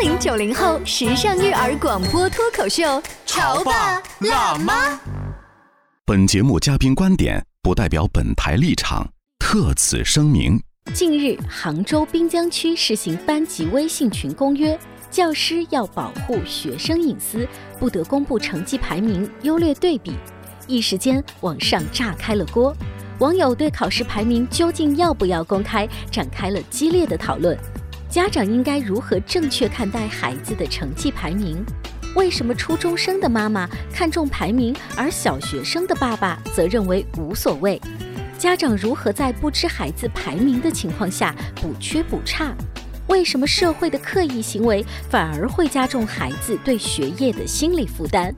零九零后时尚育儿广播脱口秀，潮爸辣妈。本节目嘉宾观点不代表本台立场，特此声明。近日，杭州滨江区实行班级微信群公约，教师要保护学生隐私，不得公布成绩排名、优劣对比。一时间，网上炸开了锅，网友对考试排名究竟要不要公开展开了激烈的讨论。家长应该如何正确看待孩子的成绩排名？为什么初中生的妈妈看重排名，而小学生的爸爸则认为无所谓？家长如何在不知孩子排名的情况下补缺补差？为什么社会的刻意行为反而会加重孩子对学业的心理负担？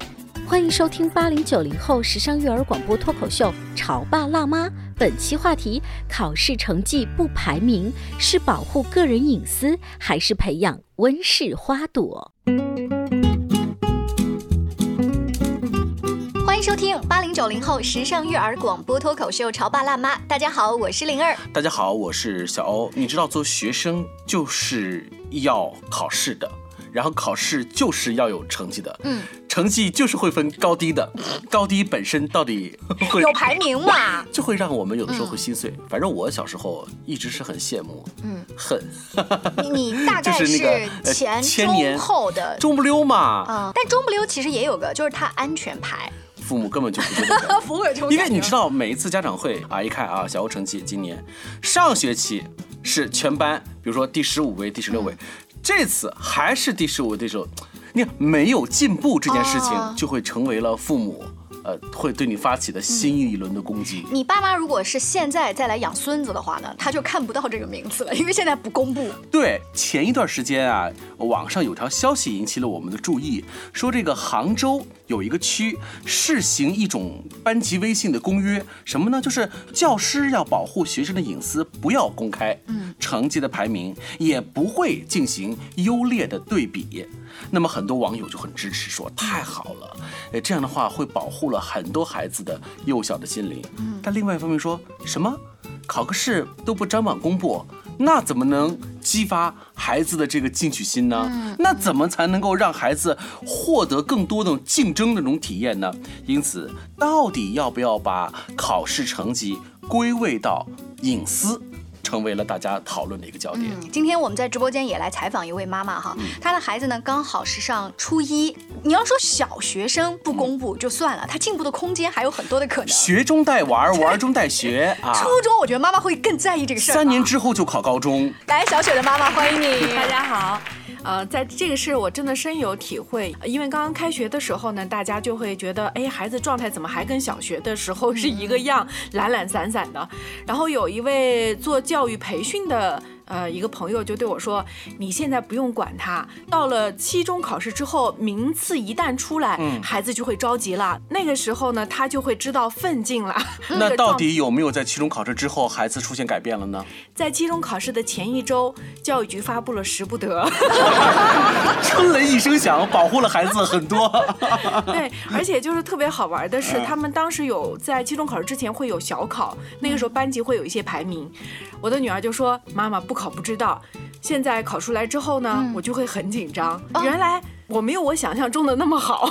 欢迎收听八零九零后时尚育儿广播脱口秀《潮爸辣妈》。本期话题：考试成绩不排名是保护个人隐私，还是培养温室花朵？欢迎收听八零九零后时尚育儿广播脱口秀《潮爸辣妈》。大家好，我是灵儿。大家好，我是小欧。你知道，做学生就是要考试的。然后考试就是要有成绩的，嗯，成绩就是会分高低的，高低本身到底 会有排名嘛，就会让我们有的时候会心碎。反正我小时候一直是很羡慕，嗯，恨。你大 概是前中后的中不溜嘛，啊，但中不溜其实也有个，就是它安全牌。父母根本就不觉得，父母因为你知道，每一次家长会啊，一看啊，小欧成绩今年上学期是全班，比如说第十五位、第十六位。这次还是第十五对手，你看没有进步这件事情，就会成为了父母。呃，会对你发起的新一轮的攻击。你爸妈如果是现在再来养孙子的话呢，他就看不到这个名字了，因为现在不公布。对，前一段时间啊，网上有条消息引起了我们的注意，说这个杭州有一个区试行一种班级微信的公约，什么呢？就是教师要保护学生的隐私，不要公开成绩的排名，也不会进行优劣的对比。那么很多网友就很支持，说太好了，哎，这样的话会保护了很多孩子的幼小的心灵。嗯，但另外一方面说什么，考个试都不张榜公布，那怎么能激发孩子的这个进取心呢？那怎么才能够让孩子获得更多的竞争的那种体验呢？因此，到底要不要把考试成绩归位到隐私？成为了大家讨论的一个焦点。今天我们在直播间也来采访一位妈妈哈，她的孩子呢刚好是上初一。你要说小学生不公布就算了，他进步的空间还有很多的可能。学中带玩，玩中带学 啊。初中我觉得妈妈会更在意这个事儿。三年之后就考高中。来，小雪的妈妈欢迎你，大家好。呃，在这个事我真的深有体会，因为刚刚开学的时候呢，大家就会觉得，哎，孩子状态怎么还跟小学的时候是一个样，懒懒散散的。然后有一位做教育培训的。呃，一个朋友就对我说：“你现在不用管他，到了期中考试之后，名次一旦出来，孩子就会着急了。那个时候呢，他就会知道奋进了。那到底有没有在期中考试之后，孩子出现改变了呢？在期中考试的前一周，教育局发布了十不得，春雷一声响，保护了孩子很多。对，而且就是特别好玩的是，他们当时有在期中考试之前会有小考，那个时候班级会有一些排名。我的女儿就说：妈妈不。考不知道，现在考出来之后呢，我就会很紧张。原来我没有我想象中的那么好。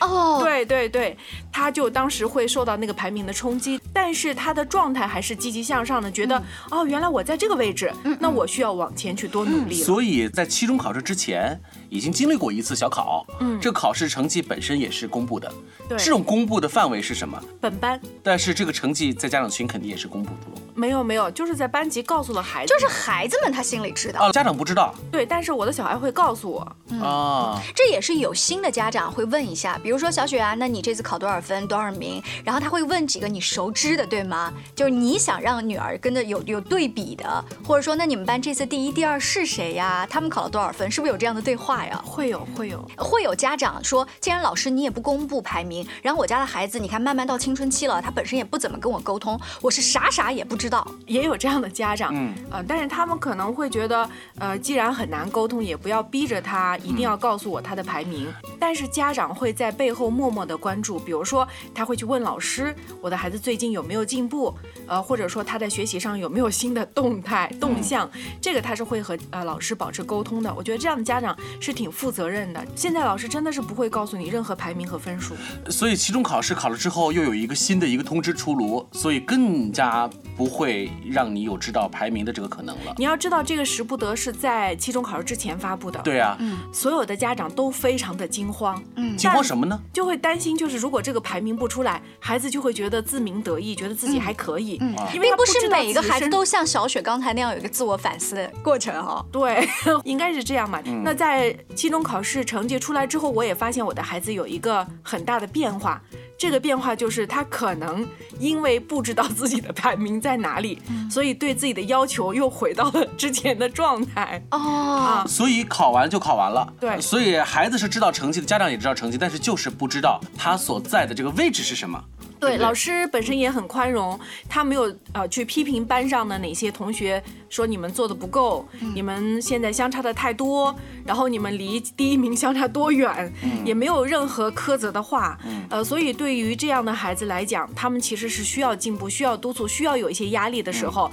哦，对对对，他就当时会受到那个排名的冲击，但是他的状态还是积极向上的，觉得哦，原来我在这个位置，那我需要往前去多努力。所以在期中考试之前，已经经历过一次小考，嗯，这考试成绩本身也是公布的。对，这种公布的范围是什么？本班。但是这个成绩在家长群肯定也是公布的喽。没有没有，就是在班级告诉了孩子，就是孩子们他心里知道，哦，家长不知道。对，但是我的小孩会告诉我。啊，这也是有新的家长会问一下，比如说小雪啊，那你这次考多少分，多少名？然后他会问几个你熟知的，对吗？就是你想让女儿跟着有有对比的，或者说那你们班这次第一、第二是谁呀？他们考了多少分？是不是有这样的对话呀？会有会有会有家长说，既然老师你也不公布排名，然后我家的孩子你看慢慢到青春期了，他本身也不怎么跟我沟通，我是啥啥也不知道，也有这样。这样的家长，嗯，呃，但是他们可能会觉得，呃，既然很难沟通，也不要逼着他一定要告诉我他的排名。但是家长会在背后默默的关注，比如说他会去问老师，我的孩子最近有没有进步，呃，或者说他在学习上有没有新的动态动向，这个他是会和呃老师保持沟通的。我觉得这样的家长是挺负责任的。现在老师真的是不会告诉你任何排名和分数。所以期中考试考了之后，又有一个新的一个通知出炉，所以更加不会让你有知道排名的这个可能了。你要知道，这个时不得是在期中考试之前发布的。对啊，所有的家长都非常的惊慌，嗯，惊慌什么呢？就会担心，就是如果这个排名不出来，孩子就会觉得自鸣得意，觉得自己还可以，嗯，因为并不是每个孩子都像小雪刚才那样有一个自我反思的过程哈、对，应该是这样嘛。那在期中考试成绩出来之后，我也发现我的孩子有一个很大的变化。这个变化就是他可能因为不知道自己的排名在哪里，所以对自己的要求又回到了之前的状态。哦，所以考完就考完了。对所以孩子是知道成绩的，家长也知道成绩，但是就是不知道他所在的这个位置是什么。对，对对老师本身也很宽容，他没有呃去批评班上的哪些同学，说你们做的不够，你们现在相差的太多，然后你们离第一名相差多远，也没有任何苛责的话。呃，所以对于这样的孩子来讲，他们其实是需要进步、需要督促、需要有一些压力的时候，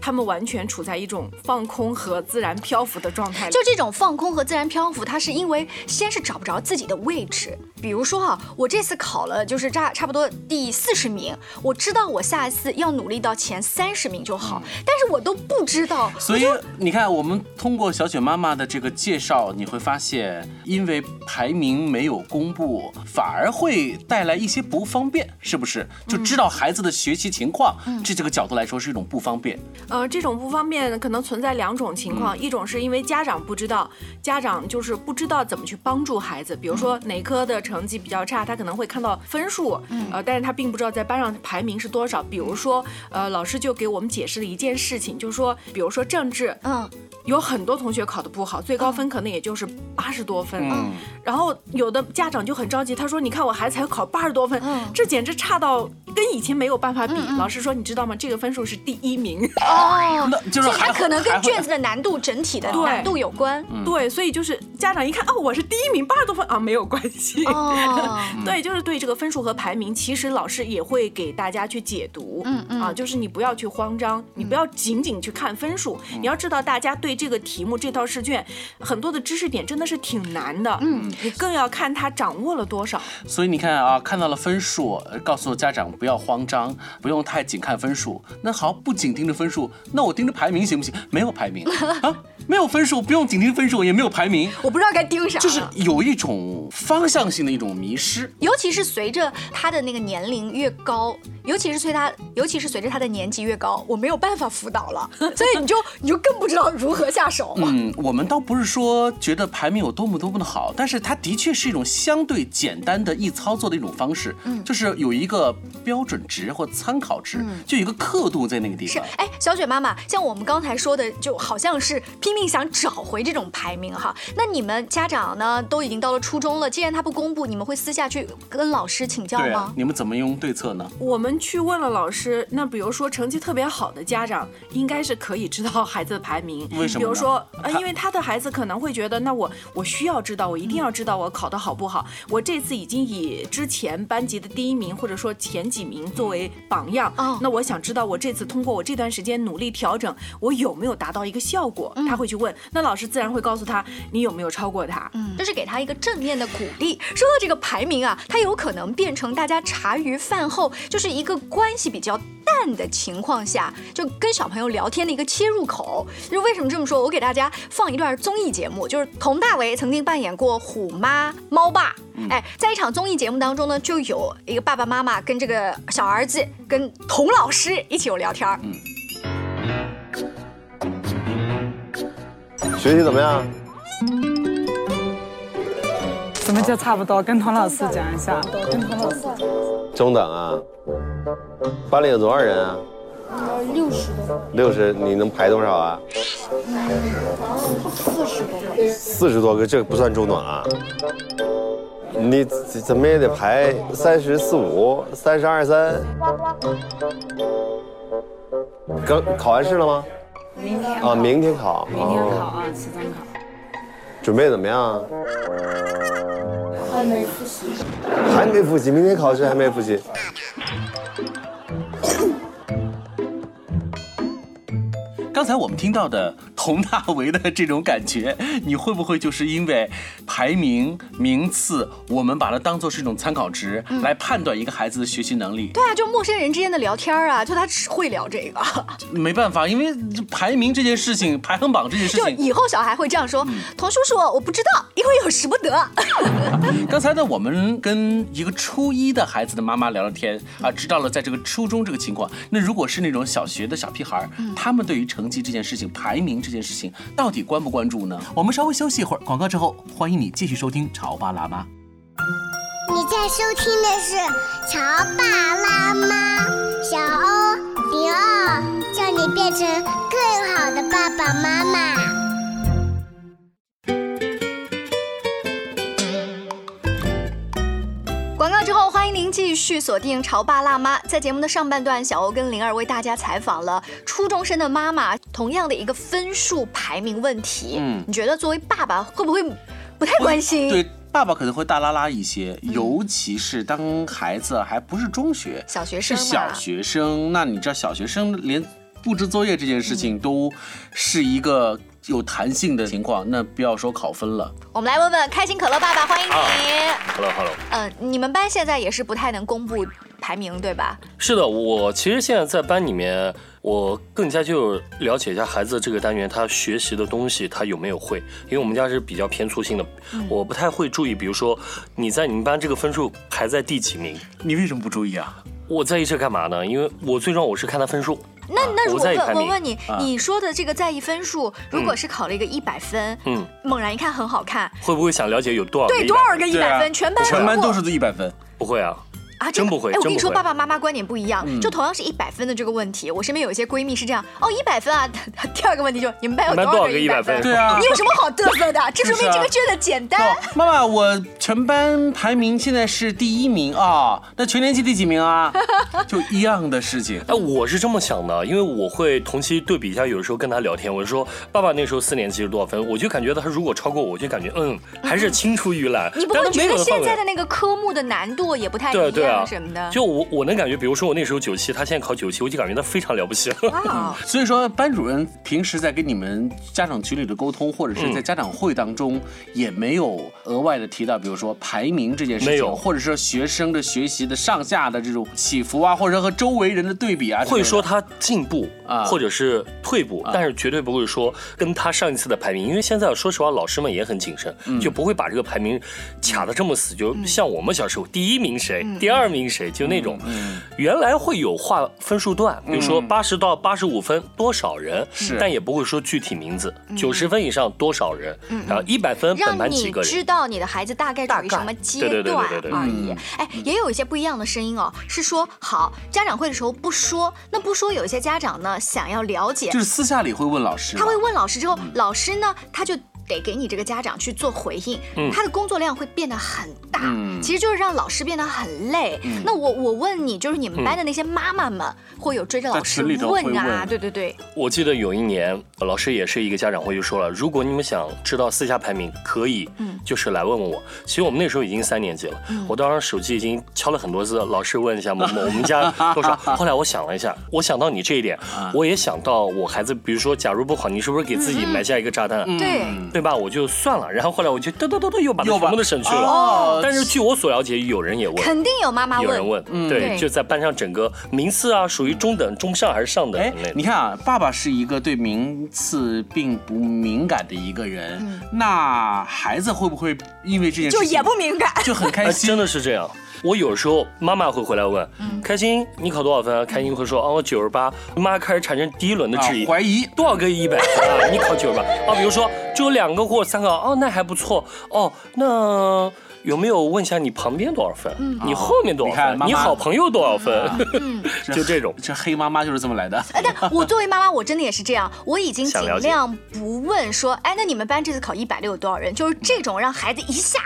他们完全处在一种放空和自然漂浮的状态里。就这种放空和自然漂浮，他是因为先是找不着自己的位置。比如说啊，我这次考了就是差差不多第四十名，我知道我下一次要努力到前三十名就好，但是我都不知道。所以你看，我们通过小雪妈妈的这个介绍，你会发现，因为排名没有公布，反而会带来一些不方便，是不是？就知道孩子的学习情况，这这个角度来说是一种不方便。呃，这种不方便可能存在两种情况，嗯一种是因为家长不知道，家长就是不知道怎么去帮助孩子，比如说哪科的成绩比较差，他可能会看到分数，呃，但是他并不知道在班上排名是多少。比如说，呃，老师就给我们解释了一件事情，就是说，比如说政治，嗯，有很多同学考得不好，最高分可能也就是八十多分。嗯，然后有的家长就很着急，他说：“你看我孩子才考八十多分，嗯。这简直差到跟以前没有办法比。老师说：“你知道吗？这个分数是第一名。哦，那 就是它还可能跟卷子的难度整体的难度有关。对，所以就是家长一看，哦，我是第一名，八十多分啊，没有关系。哦，对，就是对这个分数和排名，其实老师也会给大家去解读，嗯嗯啊，就是你不要去慌张，你不要仅仅去看分数，你要知道大家对这个题目这套试卷很多的知识点真的是挺难的，嗯，你更要看他掌握了多少。所以你看啊，看到了分数，呃告诉家长不要慌张，不用太紧看分数。那好，不紧盯着分数，那我盯着排名行不行？没有排名 啊，没有分数，不用紧盯分数，也没有排名，我不知道该盯啥。就是有一种方向性的一种迷失。尤其是随着他的那个年龄越高，尤其是随他，尤其是随着他的年纪越高，我没有办法辅导了，所以你就你就更不知道如何下手。嗯，我们倒不是说觉得排名有多么多么的好，但是它的确是一种相对简单的易操作的一种方式，嗯，就是有一个标准值或参考值，就有一个刻度在那个地方。，是哎，小雪妈妈，像我们刚才说的，就好像是拼命想找回这种排名哈。那你们家长呢，都已经到了初中了，既然他不公布，你们会私下去跟老师请教吗，？你们怎么用对策呢？我们去问了老师，那比如说成绩特别好的家长，应该是可以知道孩子的排名。为什么比如说，呃，因为他的孩子可能会觉得，那我我需要知道，我一定要知道我考的好不好。我这次已经以之前班级的第一名或者说前几名作为榜样，哦那我想知道我这次通过我这段时间努力调整，我有没有达到一个效果？他会去问，那老师自然会告诉他你有没有超过他。嗯，这是给他一个正面的鼓励。说到这个排名啊，它有可能变成大家茶余饭后就是一个关系比较淡的情况下，就跟小朋友聊天的一个切入口。就是为什么这么说？我给大家放一段综艺节目，就是佟大为曾经扮演过虎妈猫爸。哎，在一场综艺节目当中呢，就有一个爸爸妈妈跟这个小儿子跟童老师一起有聊天儿。学习怎么样？怎么就差不多？跟童老师讲一下。跟童老师。中等啊。班里有多少人啊？六十多，六十，你能排多少啊？四十多个。四十多个，这不算中等啊。你怎怎么也得排三十四五、三十二三。刚考完试了吗？明天啊，明天考。明天考哦。啊，期中考。准备怎么样还没复习。还没复习，明天考试还没复习。刚才我们听到的佟大为的这种感觉，你会不会就是因为排名、名次，我们把它当做是一种参考值来判断一个孩子的学习能力？对啊，就陌生人之间的聊天啊，就他只会聊这个，没办法，因为排名这件事情、排行榜这件事情就情，以后小孩会这样说：“童叔叔，我不知道，因为有使不得。刚才呢，我们跟一个初一的孩子的妈妈聊了天啊，知道了在这个初中这个情况。那如果是那种小学的小屁孩儿，他们对于成绩这件事情、排名这件事情，到底关不关注呢？我们稍微休息一会儿，广告之后，欢迎你继续收听《潮爸辣妈》。你在收听的是《潮爸辣妈》，小欧零二，叫你变成更好的爸爸妈妈。”广告之后，欢迎您继续锁定《潮爸辣妈》。在节目的上半段，小欧跟灵儿为大家采访了初中生的妈妈，同样的一个分数排名问题。嗯你觉得作为爸爸会不会不太关心？对，爸爸可能会大拉拉一些，尤其是当孩子还不是中学，小学生是小学生，那你知道小学生连布置作业这件事情都是一个有弹性的情况，那不要说考分了。我们来问问开心可乐爸爸，欢迎你。Hello Hello，嗯、你们班现在也是不太能公布排名，对吧？是的，我其实现在在班里面，我更加就了解一下孩子这个单元他学习的东西他有没有会，因为我们家是比较偏粗心的，我不太会注意，比如说你在你们班这个分数排在第几名，你为什么不注意啊？我在意这干嘛呢？因为我最重要我是看他分数。那那如我问我问你，啊你说的这个在意分数，如果是考了一个一百分，嗯，猛然一看很好看，会不会想了解有多少对，多少个一百分，全班全班都是一百分。不会啊，啊，真不会哎，我跟你说，爸爸妈妈观点不一样。嗯就同样是一百分的这个问题，我身边有一些闺蜜是这样，哦，一百分啊。第二个问题就是你们班有多少个多少个一百100分对啊你有什么好嘚瑟的？这说明这个卷子简单。哦，妈妈，我全班排名现在是第一名啊，那全年级第几名啊？就一样的事情。哎，我是这么想的，因为我会同期对比一下，有的时候跟他聊天，我就说爸爸那时候四年级是多少分，我就感觉到他如果超过我，我就感觉嗯还是青出于蓝。你不会觉得现在的那个科目的难度也不太一对啊对啊。什么的？就我我能感觉，比如说我那时候九七，他现在考九七，我就感觉他非常了不起。哇，所以说，班主任平时在跟你们家长群里的沟通，或者是在家长会当中，也没有额外的提到，比如说排名这件事情，没有。或者说学生的学习的上下的这种起伏啊，或者和周围人的对比啊，会说他进步啊。或者是退步，但是绝对不会说跟他上一次的排名，因为现在说实话，老师们也很谨慎，嗯。就不会把这个排名卡的这么死。就像我们小时候，第一名谁，第二名谁，就那种。原来会有划分数段，比如说八十到八十五分多少人，是但也不会说具体名字。九十分以上多少人，然后一百分本让班几个人。你知道你的孩子大概处于什么阶对对对段对对对而已。哎，也有一些不一样的声音哦，是说好家长会的时候不说，那不说有一些家长呢想要了解就，是私下里会问老师，他会问老师之后，老师呢他就。得给你这个家长去做回应，嗯。他的工作量会变得很大，嗯。其实就是让老师变得很累。那我我问你，就是你们班的那些妈妈们，会有追着老师问。啊？问对对对，我记得有一年，呃老师也是一个家长会就说了，如果你们想知道私下排名，可以，嗯。就是来问问我。其实我们那时候已经三年级了，我当时手机已经敲了很多次，老师问一下某某 我们家多少。后来我想了一下，我想到你这一点，我也想到我孩子，比如说，假如不好，你是不是给自己埋下一个炸弹？对。对吧？我就算了，然后后来我就嘚嘚嘚嘚又把它又把全部都省去了。哦但是据我所了解，有人也问，肯定有妈妈问有人。问，对对，就在班上整个名次啊，属于中等、中上还是上等哎那，你看啊，爸爸是一个对名次并不敏感的一个人，那孩子会不会因为这件事情就也不敏感，就很开哎，心？真的是这样。我有时候妈妈会回来问，嗯开心你考多少分啊？开心会说，哦，我九十八。妈开始产生第一轮的质疑，啊怀疑多少个一百分啊？你考九十八啊？比如说只有两个或三个，哦，那还不错。哦，那有没有问一下你旁边多少分？你后面多少分？你妈妈你好朋友多少分？嗯 就这种。这黑妈妈就是这么来的。哎，但我作为妈妈，我真的也是这样，我已经尽量不问说，哎，那你们班这次考一百六有多少人？就是这种让孩子一下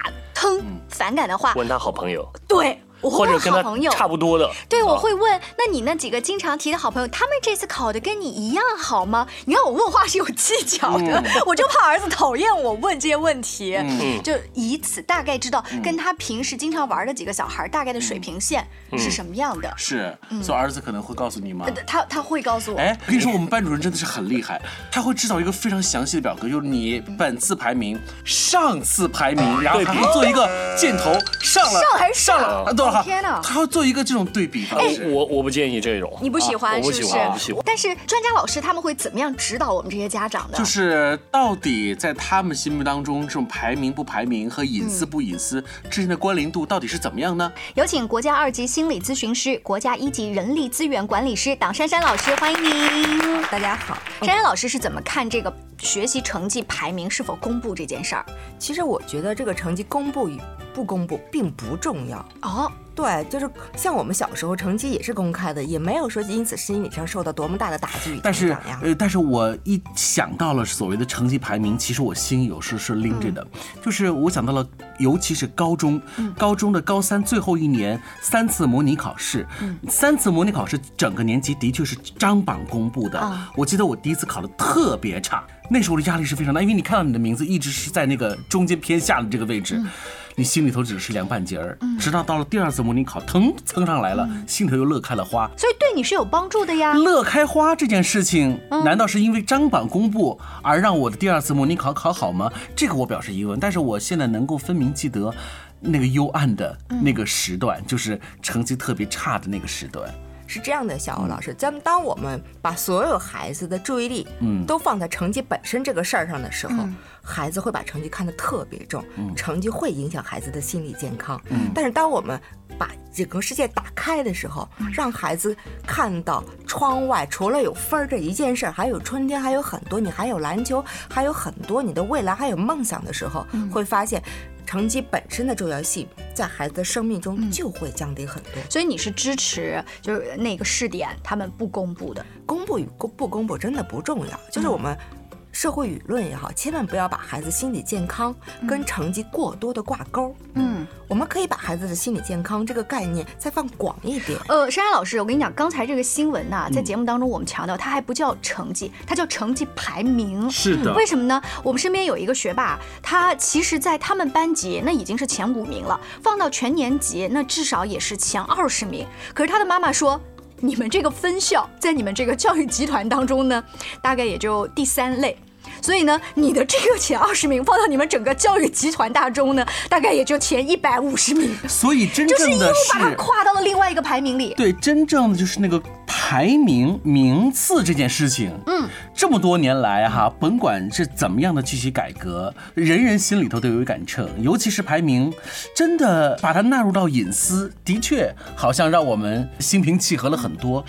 腾反感的话，问他好朋友，对我会或者跟他问好朋友。差不多的。对，我啊。会问，那你那几个经常提的好朋友，他们这次考的跟你一样好吗？你看我问话是有技巧的，我就怕儿子讨厌我问这些问题，嗯。就以此大概知道跟他平时经常玩的几个小孩大概的水平线是什么样的。是，所以儿子可能会告诉你吗？呃？他他会告诉我，哎，我跟你说，我们班主任真的是很厉害，他会制造一个非常详细的表格，就是你本次排名、上次排名，然后做一个箭头上了，上还是上了，啊对了，天哪他要做一个这种对比方式。我我不建议这种。你不喜欢啊我不是不是喜欢，我不喜欢。但是专家老师他们会怎么样指导我们这些家长呢？就是到底在他们心目当中，这种排名不排名和隐私不隐私之间的关联度到底是怎么样呢？有请国家二级心理咨询师、国家一级人力资源管理师党珊珊老师，欢迎您。大家好，珊珊老师是怎么看这个学习成绩排名是否公布这件事儿？其实我觉得这个成绩公布与不公布并不重要。哦，对，就是像我们小时候成绩也是公开的，也没有说因此心理上受到多么大的打击但是。呃，但是我一想到了所谓的成绩排名，其实我心有时是拎着的，就是我想到了，尤其是高中，高中的高三最后一年三次模拟考试，三次模拟考试整个年级的确是张榜公布的。啊我记得我第一次考的特别差，那时候的压力是非常大，因为你看到你的名字一直是在那个中间偏下的这个位置。你心里头只是凉半截儿，直到到了第二次模拟考，腾蹭上来了，心头又乐开了花。所以对你是有帮助的呀。乐开花这件事情，难道是因为张榜公布而让我的第二次模拟考考好吗？这个我表示疑问。但是我现在能够分明记得，那个幽暗的那个时段，就是成绩特别差的那个时段。是这样的，小欧老师，咱们当我们把所有孩子的注意力，嗯。都放在成绩本身这个事儿上的时候，孩子会把成绩看得特别重，成绩会影响孩子的心理健康。但是当我们把整个世界打开的时候，让孩子看到窗外除了有分儿这一件事儿，还有春天，还有很多，你还有篮球，还有很多你的未来，还有梦想的时候，会发现。成绩本身的重要性，在孩子的生命中就会降低很多。所以你是支持就是那个试点他们不公布的？公布与公不公布真的不重要，就是我们社会舆论也好，千万不要把孩子心理健康跟成绩过多的挂钩。嗯，我们可以把孩子的心理健康这个概念再放广一点。呃，珊珊老师，我跟你讲，刚才这个新闻呐、在节目当中我们强调，它还不叫成绩，它叫成绩排名。是的为什么呢？我们身边有一个学霸，他其实，在他们班级那已经是前五名了，放到全年级那至少也是前二十名。可是他的妈妈说。你们这个分校在你们这个教育集团当中呢，大概也就第三类。所以呢，你的这个前二十名放到你们整个教育集团大中呢，大概也就前一百五十名，所以真就是又正的把它。跨到了另外一个排名里。对，真正的就是那个排名名次这件事情，嗯，这么多年来哈，甭管是怎么样的具体改革，人人心里头都有一杆秤，尤其是排名，真的把它纳入到隐私，的确好像让我们心平气和了很多。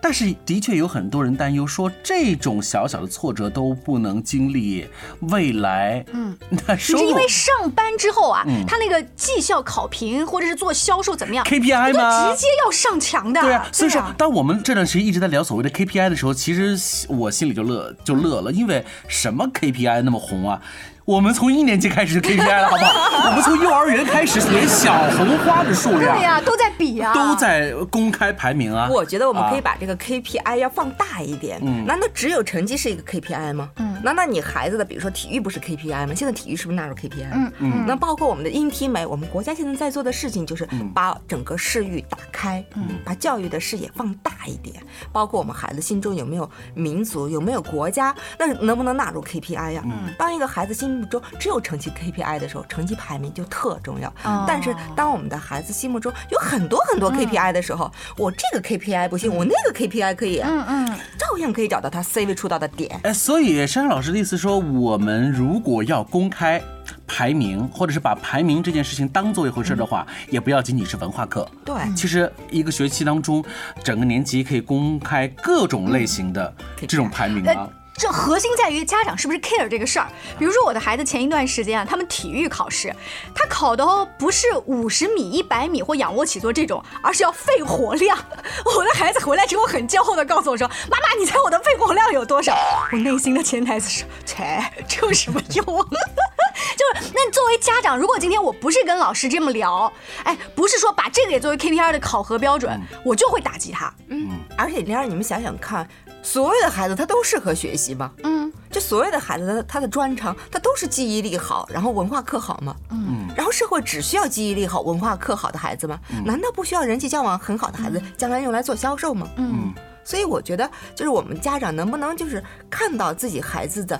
但是的确有很多人担忧说，这种小小的挫折都不能经历，未来，嗯，那是因为上班之后啊，嗯。他那个绩效考评或者是做销售怎么样 KPI 都吗？直接要上墙的。对啊，所以说啊，当我们这段时间一直在聊所谓的 KPI 的时候，其实我心里就乐就乐了，因为什么 KPI 那么红啊？我们从一年级开始就 KPI 了，好不好？我们从幼儿园开始写小红花的数量对呀、都在比啊，都在公开排名啊。我觉得我们可以啊把这个 KPI 要放大一点。嗯难道只有成绩是一个 KPI 吗？嗯，难道你孩子的，比如说体育不是 KPI 吗？现在体育是不是纳入 KPI？嗯嗯那包括我们的音体美，我们国家现在在做的事情就是嗯把整个视域打开，嗯，把教育的视野放大一点。包括我们孩子心中有没有民族，有没有国家，那能不能纳入 KPI 呀？嗯当一个孩子心目中只有成绩 KPI 的时候，成绩排名就特重要。哦但是当我们的孩子心目中有很多很多 KPI 的时候，我这个 KPI 不行，我那个 KPI 可以，嗯嗯，照样可以找到他 C 位出道的点。哎，所以珊珊老师的意思说，我们如果要公开排名，或者是把排名这件事情当做一回事的话，也不要仅仅是文化课。对，其实一个学期当中，整个年级可以公开各种类型的这种排名啊呃。这核心在于家长是不是 care 这个事儿。比如说我的孩子前一段时间啊，他们体育考试，他考的哦不是五十米、一百米或仰卧起坐这种，而是要肺活量。我的孩子回来之后很骄傲的告诉我说：“妈妈，你猜我的肺活量有多少？” 我内心的潜台词是：切，这有什么用？就是那作为家长，如果今天我不是跟老师这么聊，哎，不是说把这个也作为 KPI 的考核标准，我就会打击他。嗯，而且玲儿，你们想想看，所有的孩子他都适合学习吗？嗯，就所有的孩子他他的专长，他都是记忆力好，然后文化课好吗？嗯，然后社会只需要记忆力好、文化课好的孩子吗？难道不需要人际交往很好的孩子，将来用来做销售吗？嗯，所以我觉得，就是我们家长能不能就是看到自己孩子的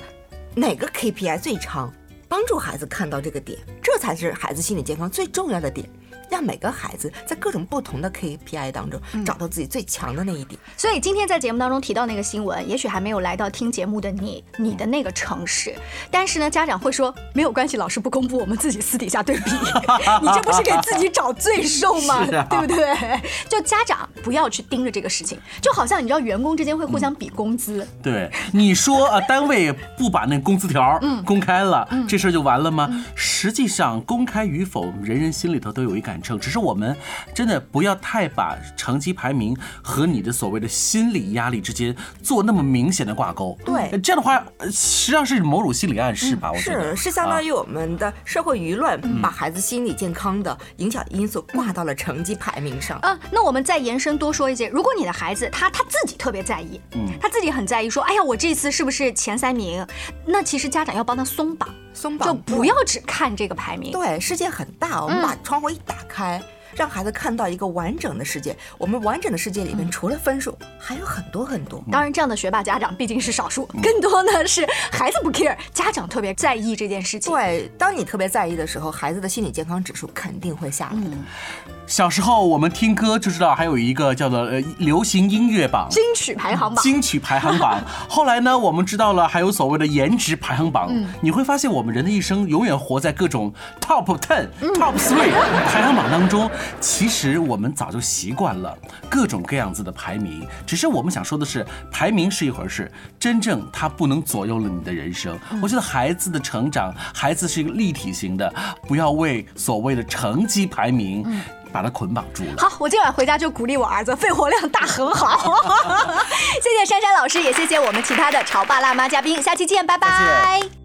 哪个 KPI 最长，帮助孩子看到这个点，这才是孩子心理健康最重要的点。让每个孩子在各种不同的 KPI 当中找到自己最强的那一点。所以今天在节目当中提到那个新闻，也许还没有来到听节目的你，你的那个城市。但是呢，家长会说没有关系，老师不公布，我们自己私底下对比。你这不是给自己找罪受吗？对不对？就家长不要去盯着这个事情，就好像你知道员工之间会互相比工资。对，你说啊，单位不把那工资条公开了，这事儿就完了吗？实际上，公开与否，人人心里头都有一感。只是我们真的不要太把成绩排名和你的所谓的心理压力之间做那么明显的挂钩。对，这样的话实际上是某种心理暗示吧？我觉得是是相当于我们的社会舆论把孩子心理健康的影响因素挂到了成绩排名上。嗯，那我们再延伸多说一些，如果你的孩子他他自己特别在意，嗯，他自己很在意，说哎呀我这次是不是前三名？那其实家长要帮他松绑。松绑就不要只看这个排名。对，世界很大，我们把窗户一打开，让孩子看到一个完整的世界。我们完整的世界里面，除了分数，还有很多很多。当然，这样的学霸家长毕竟是少数，更多呢是孩子不 care，家长特别在意这件事情。对，当你特别在意的时候，孩子的心理健康指数肯定会下来。小时候我们听歌就知道，还有一个叫做呃流行音乐榜、金曲排行榜、金曲排行榜。后来呢，我们知道了还有所谓的颜值排行榜。你会发现，我们人的一生永远活在各种 top ten、top three 排行榜当中。其实我们早就习惯了各种各样子的排名，只是我们想说的是，排名是一回事，真正它不能左右了你的人生。我觉得孩子的成长，孩子是一个立体型的，不要为所谓的成绩排名。把他捆绑住了。好，我今晚回家就鼓励我儿子，肺活量大很好。谢谢珊珊老师，也谢谢我们其他的潮爸辣妈嘉宾，下期见，拜拜。